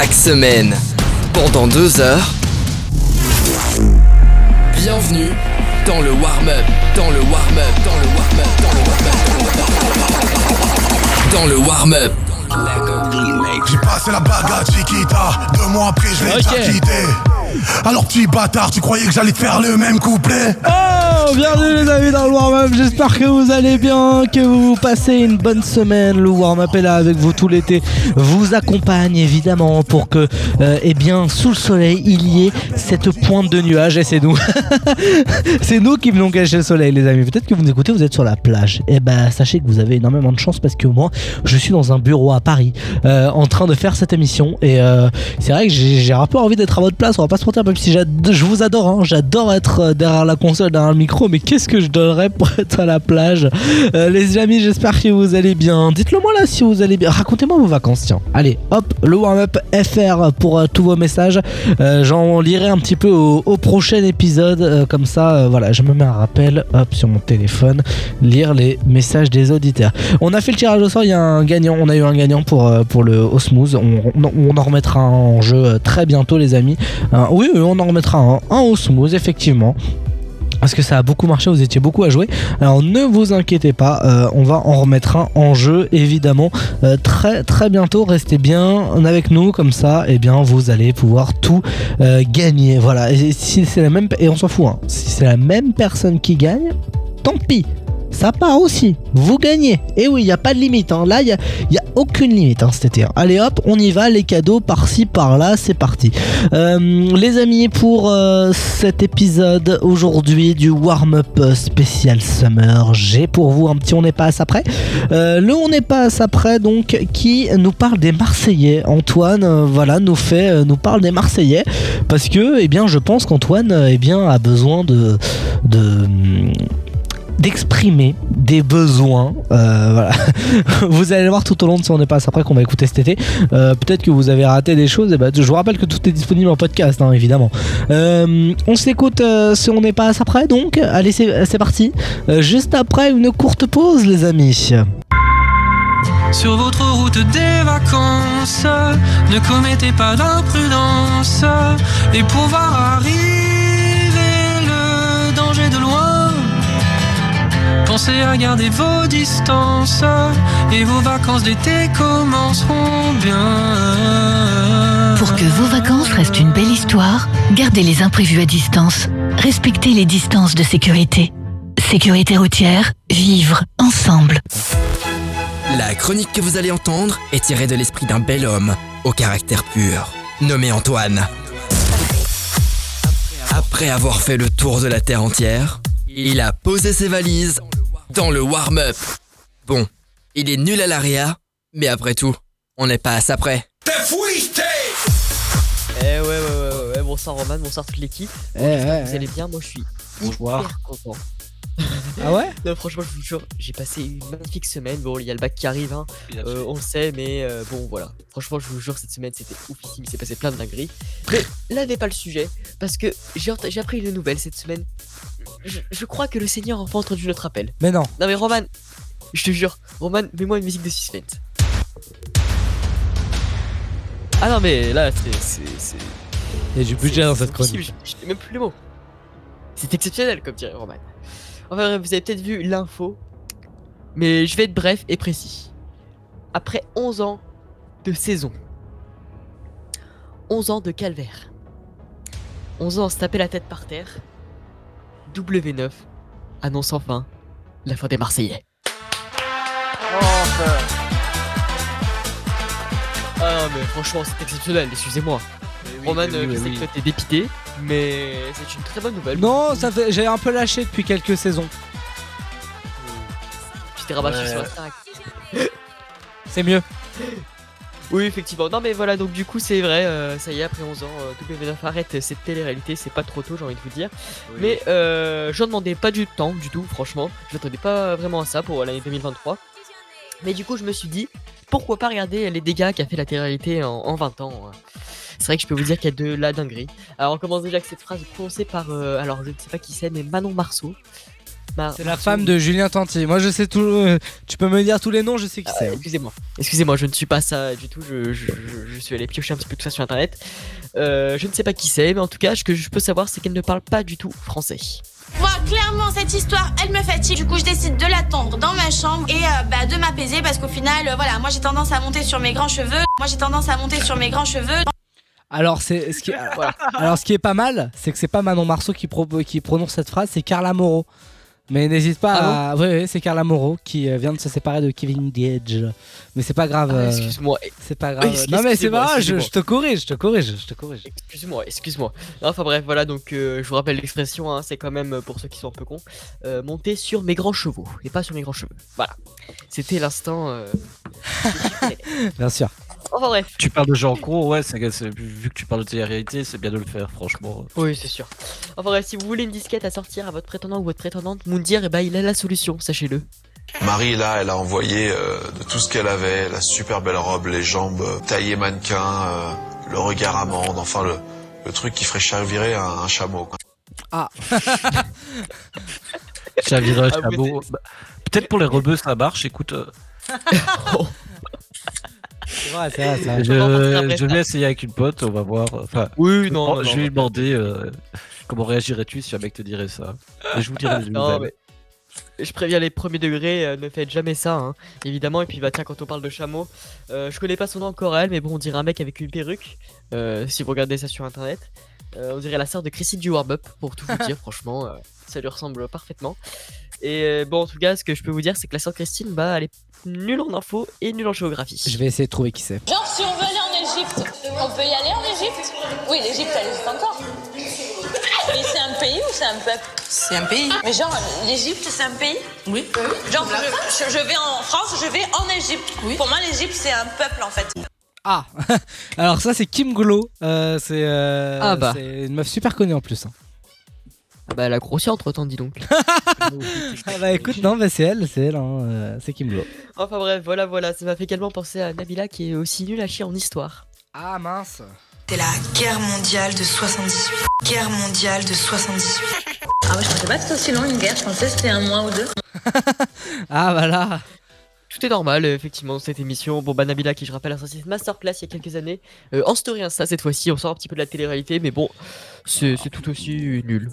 chaque semaine, pendant deux heures. Bienvenue dans le warm-up, dans le warm-up, dans le warm-up, dans le warm-up, dans le warm-up. J'ai passé la bague à Chiquita, deux mois après je l'ai Ok. déjà quitté. Alors petit bâtard, tu croyais que j'allais te faire le même couplet? Oh, bienvenue les amis dans le warm-up. J'espère que vous allez bien, que vous passez une bonne semaine. Le warm-up est là avec vous tout l'été. Vous accompagne évidemment pour que, euh, eh bien, sous le soleil, il y ait cette pointe de nuages. Et c'est nous. c'est nous qui venons cacher le soleil, les amis. Peut-être que vous nous écoutez, vous êtes sur la plage. Et ben, sachez que vous avez énormément de chance parce que moi, je suis dans un bureau à Paris euh, en train de faire cette émission. Et euh, c'est vrai que j'ai j'ai un peu envie d'être à votre place. On va pas se mentir, même si je vous adore. hein. J'adore être euh, derrière la console, derrière le micro. Mais qu'est-ce que je donnerais pour être à la plage? Euh, Les amis, j'espère que vous allez bien. Dites-le moi là si vous allez bien. Racontez-moi vos vacances, tiens. Allez, hop, le warm-up FR pour euh, tous vos messages. J'en lirai un petit peu au, prochain épisode. comme ça, voilà, je me mets un rappel, hop, sur mon téléphone, lire les messages des auditeurs. On a fait le tirage au sort, il y a un gagnant, on a eu un gagnant pour, pour le Osmose. On, on, en remettra en jeu très bientôt, les amis. Oui, oui, on en remettra un, un Osmose, effectivement. Parce que ça a beaucoup marché, vous étiez beaucoup à jouer. Alors ne vous inquiétez pas, euh, on va en remettre un en jeu évidemment euh, très très bientôt. Restez bien avec nous comme ça, et bien vous allez pouvoir tout euh, gagner. Voilà. Et et on s'en fout. hein. Si c'est la même personne qui gagne, tant pis. Ça part aussi, vous gagnez. Et oui, il n'y a pas de limite. hein. Là, il n'y a, aucune limite hein, cet été. hein. Allez hop, on y va, les cadeaux par-ci, par-là, c'est parti. Euh, les amis, pour euh, cet épisode aujourd'hui du warm-up spécial summer, j'ai pour vous un petit On n'est pas à ça près. Euh, le On n'est pas à ça près, donc, qui nous parle des Marseillais. Antoine, euh, voilà, nous fait, nous parle des Marseillais parce que, eh bien, je pense qu'Antoine, eh bien, a besoin de, de d'exprimer des besoins. Euh, voilà. vous allez le voir tout au long de ce On n'est pas à ça près qu'on va écouter cet été. Euh, Peut-être que vous avez raté des choses. Et ben, je vous rappelle que tout est disponible en podcast, hein, évidemment. Euh, on s'écoute si on n'est pas à ça près, donc. Allez, c'est parti. Juste après une courte pause, les amis. Sur votre route des vacances, ne commettez pas d'imprudence. Et pour voir arriver pensez à garder vos distances. Et vos vacances d'été commenceront bien. Pour que vos vacances restent une belle histoire, gardez les imprévus à distance. Respectez les distances de sécurité. Sécurité routière, vivre ensemble. La chronique que vous allez entendre est tirée de l'esprit d'un bel homme au caractère pur, nommé Antoine. Après avoir fait le tour de la Terre entière, il a posé ses valises dans le warm-up. Bon, il est nul à l'aria, mais après tout, on n'est pas à ça près. Eh ouais, ouais, ouais, ouais, ouais. bonsoir Roman, bonsoir toute l'équipe. Eh, Bon, que vous ouais. allez bien, moi je suis Bonsoir. hyper content. Ah ouais Non, franchement, je vous jure, j'ai passé une magnifique semaine. Bon, il y a le bac qui arrive, hein. Euh, on le sait, mais euh, bon, voilà. Franchement, je vous jure, cette semaine c'était oufissime, il s'est passé plein de dingueries. Mais là n'est pas le sujet, parce que j'ai appris une nouvelle cette semaine. Je, je crois que le Seigneur a enfin entendu notre appel. Mais non. Non, mais Roman, je te jure, Roman, mets-moi une musique de suspense. Ah non, mais là, c'est. Il y a du budget dans cette chronique. Je je n'ai même plus le mot. C'est exceptionnel, comme dirait Roman. Enfin bref, vous avez peut-être vu l'info, mais je vais être bref et précis. Après 11 ans de saison, 11 ans de calvaire, 11 ans à se taper la tête par terre, W9 annonce enfin la fin des Marseillais. Ah non, mais franchement, c'est exceptionnel, excusez-moi. Roman, euh, je sais que toi t'es dépité, mais c'est une très bonne nouvelle. Non, ça fait, j'ai un peu lâché depuis quelques saisons. Tu t'es rabâché Ouais. sur Instagram. C'est mieux. Oui, effectivement. Non, mais voilà, donc du coup, c'est vrai, euh, ça y est, après 11 ans, euh, W9 arrête cette télé-réalité, c'est pas trop tôt, j'ai envie de vous dire. Mais euh, j'en demandais pas du temps, du tout, franchement. Je m'attendais pas vraiment à ça pour l'année 2023. Mais du coup, je me suis dit, pourquoi pas regarder les dégâts qu'a fait la télé-réalité en, en 20 ans hein. C'est vrai que je peux vous dire qu'il y a de la dinguerie. Alors, on commence déjà avec cette phrase prononcée par, euh, alors je ne sais pas qui c'est, mais Manon Marceau. Mar- C'est la Marceau. femme de Julien Tanti. Moi, je sais tout. euh, tu peux me dire tous les noms, je sais qui Ah, c'est. excusez-moi, excusez-moi, je ne suis pas ça du tout. Je, je- je- je suis allé piocher un petit peu tout ça sur internet. Euh, je ne sais pas qui c'est, mais en tout cas, ce que je peux savoir, c'est qu'elle ne parle pas du tout français. Moi, clairement, cette histoire, elle me fatigue. Du coup, je décide de l'attendre dans ma chambre et euh, bah, de m'apaiser parce qu'au final, euh, voilà, moi j'ai tendance à monter sur mes grands cheveux. Moi, j'ai tendance à monter sur mes grands cheveux. Alors, c'est ce qui. Alors, ce qui est pas mal, c'est que c'est pas Manon Marceau qui, pro- qui prononce cette phrase, c'est Carla Moreau. Mais n'hésite pas Ah à. Oui, oui, c'est Carla Moreau qui euh, vient de se séparer de Kevin Diedge. Mais c'est pas grave. Ah, euh, excuse-moi, c'est pas grave. Excuse- non, mais c'est pas grave, je, te corrige, je te corrige, je te corrige. excuse-moi, excuse-moi. Enfin bref, voilà, donc euh, je vous rappelle l'expression, hein, c'est quand même, pour ceux qui sont un peu cons, euh, monter sur mes grands chevaux et pas sur mes grands cheveux. Voilà. C'était l'instant. euh, Bien sûr. Enfin bref. Tu parles de gens cons, ouais, c'est, vu que tu parles de télé-réalité, c'est bien de le faire, franchement. Oui, c'est sûr. Enfin bref, si vous voulez une disquette à sortir à votre prétendant ou votre prétendante, Moundir, eh ben, il a la solution, sachez-le. Marie, là, elle a envoyé euh, de tout ce qu'elle avait, la super belle robe, les jambes euh, taillées mannequin, euh, le regard amande, enfin le, le truc qui ferait chavirer un, un chameau. quoi. Chavirage, Ah, vous chameau. Bah, Peut-être pour les rebeux ça marche, écoute. euh, C'est vrai, c'est vrai, c'est vrai. je, je vais essayer avec une pote, on va voir. Enfin, Oui, oh, je vais lui demander euh, comment réagirais-tu si un mec te dirait ça. Et je vous dirai les Non, nouvelles. mais je préviens les premiers degrés, euh, ne faites jamais ça, hein, évidemment. Et puis, bah tiens, quand on parle de chameau, euh, je connais pas son nom encore elle, mais bon, on dirait un mec avec une perruque. euh, si vous regardez ça sur internet, Euh, on dirait la sœur de Christine du Warm Up, pour tout vous dire, franchement, euh, ça lui ressemble parfaitement. Et euh, bon, en tout cas, ce que je peux vous dire, c'est que la sœur Christine, bah, elle est nulle en info et nulle en géographie. Je vais essayer de trouver qui c'est. Genre, si on veut aller en Égypte, on peut y aller en Égypte? Oui, l'Égypte, elle existe encore. C'est un peuple C'est un pays. Mais genre, l'Égypte, c'est un pays? Oui. Genre, je, je- je vais en France, je vais en Égypte. Oui. Pour moi, l'Égypte, c'est un peuple, en fait. Ah Alors, ça, c'est Kim Glo. Euh, c'est euh, Ah bah. c'est une meuf super connue en plus. hein. Ah bah, elle a grossi entre temps, dis donc. Ah bah écoute, non, bah, c'est elle, c'est elle, hein, euh, c'est Kim Glo. enfin bref, voilà, voilà, ça m'a fait également penser à Nabila qui est aussi nulle à chier en histoire. Ah mince C'est la guerre mondiale de 78. Guerre mondiale de 78. Ah, ouais, je pensais pas que c'était aussi long une guerre, je pensais que c'était un mois ou deux. Ah voilà Tout est normal, euh, effectivement, cette émission. Bon, bah, Nabila, qui je rappelle, a sorti cette masterclass il y a quelques années. Euh, en story Insta, cette fois-ci, on sort un petit peu de la télé-réalité, mais bon, c'est c'est tout aussi nul.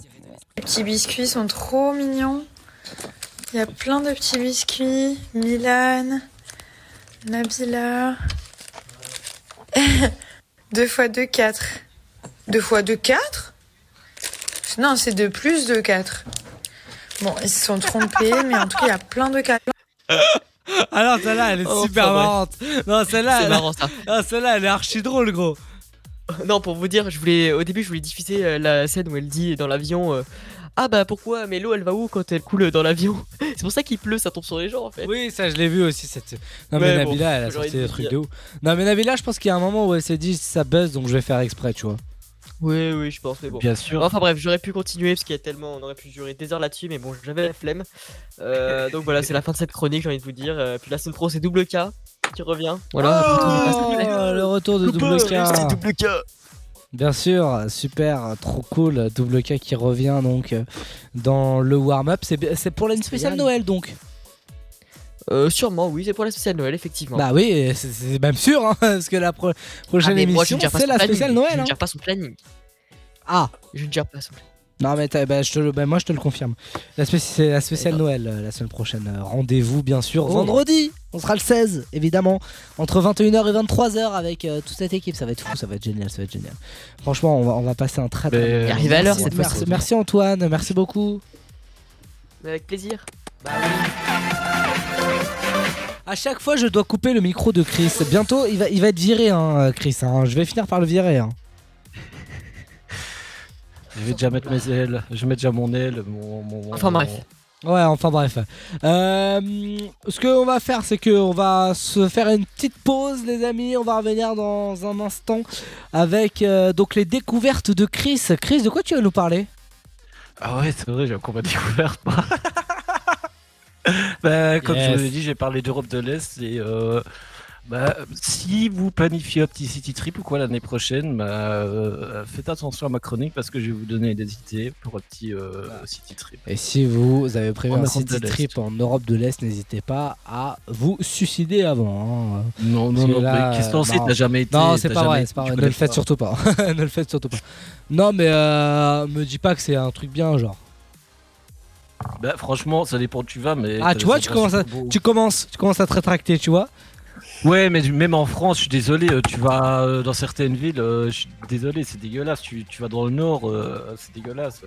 Les petits biscuits sont trop mignons. Il y a plein de petits biscuits. Milan, Nabila. 2 fois 2, 4. 2 fois 2, 4 Non, c'est 2 plus 2, 4. Bon, ils se sont trompés, mais en tout cas, il y a plein de 4. Ah non, celle-là, elle est Oh, super marrante Non, celle-là, elle... marrant ça. ah, celle-là, elle est archi drôle, gros non, pour vous dire, je voulais, au début, je voulais diffuser euh, la scène où elle dit dans l'avion euh, Ah bah pourquoi? Mais l'eau, elle va où quand elle coule dans l'avion? C'est pour ça qu'il pleut, ça tombe sur les gens en fait. Oui, ça, je l'ai vu aussi, cette... Non, mais bon, Nabila, elle a sorti des trucs de ouf. Non, mais Nabila, je pense qu'il y a un moment où elle s'est dit ça buzz, donc je vais faire exprès, tu vois. Oui, oui, je pense, mais bon. Bien sûr. Enfin bref, j'aurais pu continuer parce qu'il y a tellement, on aurait pu durer des heures là-dessus, mais bon, j'avais la flemme. Euh, donc voilà, c'est la fin de cette chronique, j'ai envie de vous dire. Euh, puis la semaine pro, c'est double K qui revient. Voilà. Oh, le retour de double K. Bien sûr, super, trop cool. Double K qui revient donc euh, dans le warm-up. C'est pour une spéciale. Noël donc. Euh, sûrement, oui, c'est pour la spéciale Noël, effectivement. Bah oui, c'est- même sûr, hein, parce que la pro- Ah, prochaine je émission c'est la planning. spéciale Je Noël. ne hein. gère pas son planning. Ah, Je ne gère pas son planning. Non mais bah, je te le- bah, moi je te le confirme. La spé- c'est la spéciale ben. Noël euh, la semaine prochaine. Euh, Rendez-vous bien sûr Oh. vendredi. On sera le 16 évidemment entre 21h et 23h avec euh, toute cette équipe. Ça va être fou, ça va être génial, ça va être génial. Franchement, on va, on va passer un très très Mais- arrivé à l'heure Merci- cette merci, fois-ci. merci Antoine, merci beaucoup. Avec plaisir. À chaque fois, je dois couper le micro de Chris. Bientôt, il va, il va être viré, hein, Chris. hein. Je vais finir par le virer. hein. Je vais déjà mettre mes ailes, je vais mettre déjà mon aile, mon. mon- Enfin, mon- bref. Ouais, enfin bref. Euh, ce qu'on va faire, c'est qu'on va se faire une petite pause, les amis. On va revenir dans un instant avec euh, donc les découvertes de Chris. Chris, de quoi tu vas nous parler? Ah ouais, c'est vrai, j'ai encore ma découverte. moi. bah, comme Yes. je vous l'ai dit, j'ai parlé d'Europe de l'Est et euh, Bah, si vous planifiez un petit city trip ou quoi l'année prochaine, bah, euh, faites attention à ma chronique parce que je vais vous donner des idées pour un petit euh, city trip. Et si vous avez prévu En un Europe city trip en Europe de l'Est, n'hésitez pas à vous suicider avant. hein. Non, non, non, mais qu'est-ce que t'en sais, non. t'as jamais été- Non, c'est pas jamais vrai, pas vrai. Ne le faites pas. surtout pas. ne le faites surtout pas. Non, mais euh, me dis pas que c'est un truc bien, genre. Bah, franchement, ça dépend où tu vas, mais. Ah, tu vois, tu commences, à, tu commences, tu commences à te rétracter, tu vois. Ouais, mais même en France, je suis désolé, euh, tu vas euh, dans certaines villes, euh, je suis désolé, c'est dégueulasse. Tu, tu vas dans le nord, c'est dégueulasse.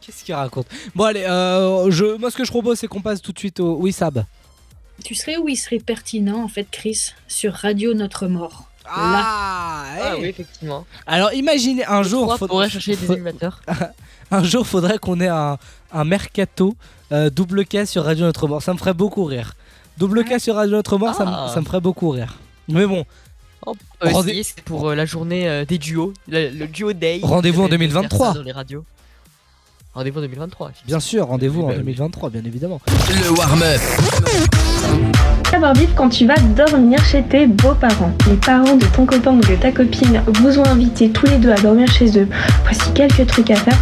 Qu'est-ce qu'il raconte? Bon, allez, euh, je, moi, ce que je propose, c'est qu'on passe tout de suite au. Oui, Sab. Tu serais où il serait pertinent, en fait, Chris, sur Radio Notre Mort? Ah, Ah oui, effectivement. Alors, imaginez un jour. trois faudra- pourraient chercher des animateurs. un jour, faudrait qu'on ait un, un mercato euh, double K sur Radio Notre Mort. Ça me ferait beaucoup rire. Double K sur Radio Notre Mort, ça, me- Ah. ça me ferait beaucoup rire. Mais bon. Rendez- essayer, c'est pour euh, la journée euh, des duos, le, le duo day. Rendez-vous en Peut-être faire 2023. ça Dans les radios. Rendez-vous en 2023. Bien sûr, rendez-vous en bah oui. 2023, bien évidemment. Le warm-up. Savoir vivre quand tu vas dormir chez tes beaux-parents. Les parents de ton copain ou de ta copine vous ont invité tous les deux à dormir chez eux. Voici quelques trucs à faire.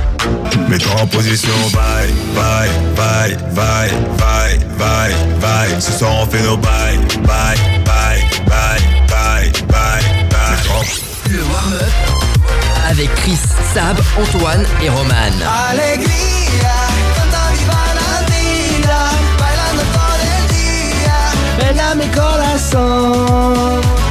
Mets-toi en position, bye, bye, bye, bye, bye, bye, bye. Ce soir on fait nos bye, bye, bye, bye, bye, bye, bye. Le warm-up avec Chris, Sab, Antoine et Roman. Alegría, Ven mi corazón.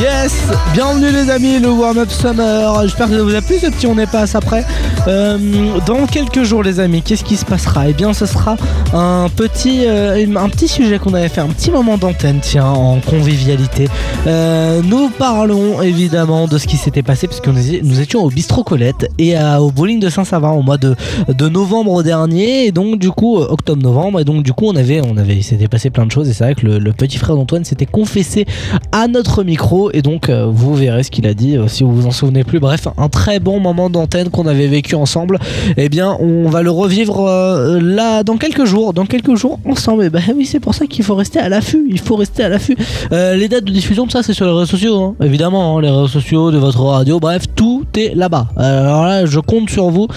Yes, bienvenue les amis, le warm-up summer. J'espère que ça vous a plu ce petit on est pas après. Euh, dans quelques jours les amis, qu'est-ce qui se passera? Eh bien ce sera un petit, euh, un petit sujet qu'on avait fait, un petit moment d'antenne, tiens, en convivialité. Euh, nous parlons évidemment de ce qui s'était passé puisque nous, étions- au bistrot Colette et au bowling de Saint-Savin au mois de, de novembre dernier et donc du coup octobre-novembre et donc du coup on avait, on avait, il s'était passé plein de choses et c'est vrai que le petit frère d'Antoine s'était confessé à notre micro et donc euh, vous verrez ce qu'il a dit euh, si vous vous en souvenez plus. Bref, un très bon moment d'antenne qu'on avait vécu ensemble. Eh bien, on va le revivre euh, là dans quelques jours, dans quelques jours ensemble. Et bah oui, c'est pour ça qu'il faut rester à l'affût. Il faut rester à l'affût. Les dates de diffusion de ça, c'est sur les réseaux sociaux, hein. évidemment, hein, les réseaux sociaux de votre radio. Bref, tout est là-bas. Alors là, je compte sur vous.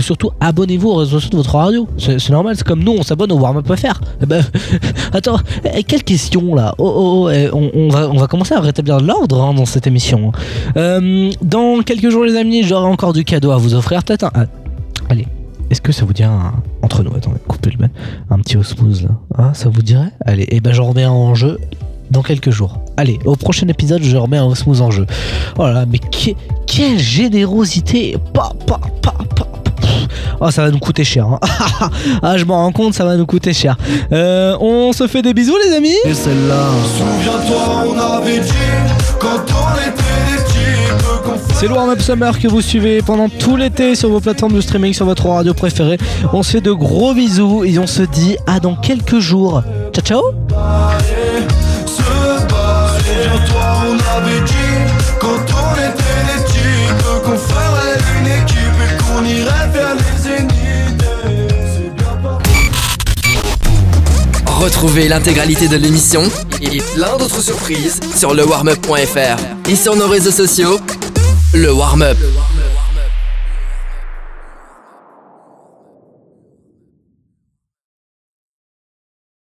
Surtout, abonnez-vous aux réseaux sociaux de votre radio. C'est normal. C'est comme nous, on s'abonne au warmup.fr. Eh ben, attends, eh, quelle question là? Oh, oh, oh, eh, on, on va, on va commencer à rétablir de l'ordre hein, dans cette émission. Euh, dans quelques jours, les amis, j'aurai encore du cadeau à vous offrir. Peut-être un. ah, allez, est-ce que ça vous dirait un- entre nous Attendez, coupez le ban. Un petit osmose là. Hein, ça vous dirait? Allez, et ben j'en remets un en jeu dans quelques jours. Allez, au prochain épisode, je remets un osmose en jeu. Oh là là, mais que- quelle générosité Pa, pa, pa, pa, pa. Oh, ça va nous coûter cher. hein. ah, je m'en rends compte, ça va nous coûter cher. Euh, on se fait des bisous, les amis. Et celle-là. Souviens-toi, on avait dit C'est le Warm Up Summer que vous suivez pendant tout l'été sur vos plateformes de streaming, sur votre radio préférée. On se fait de gros bisous et on se dit à dans quelques jours. Ciao ciao Retrouvez l'intégralité de l'émission et plein d'autres surprises sur lewarmup.fr et sur nos réseaux sociaux. Le Warm-up.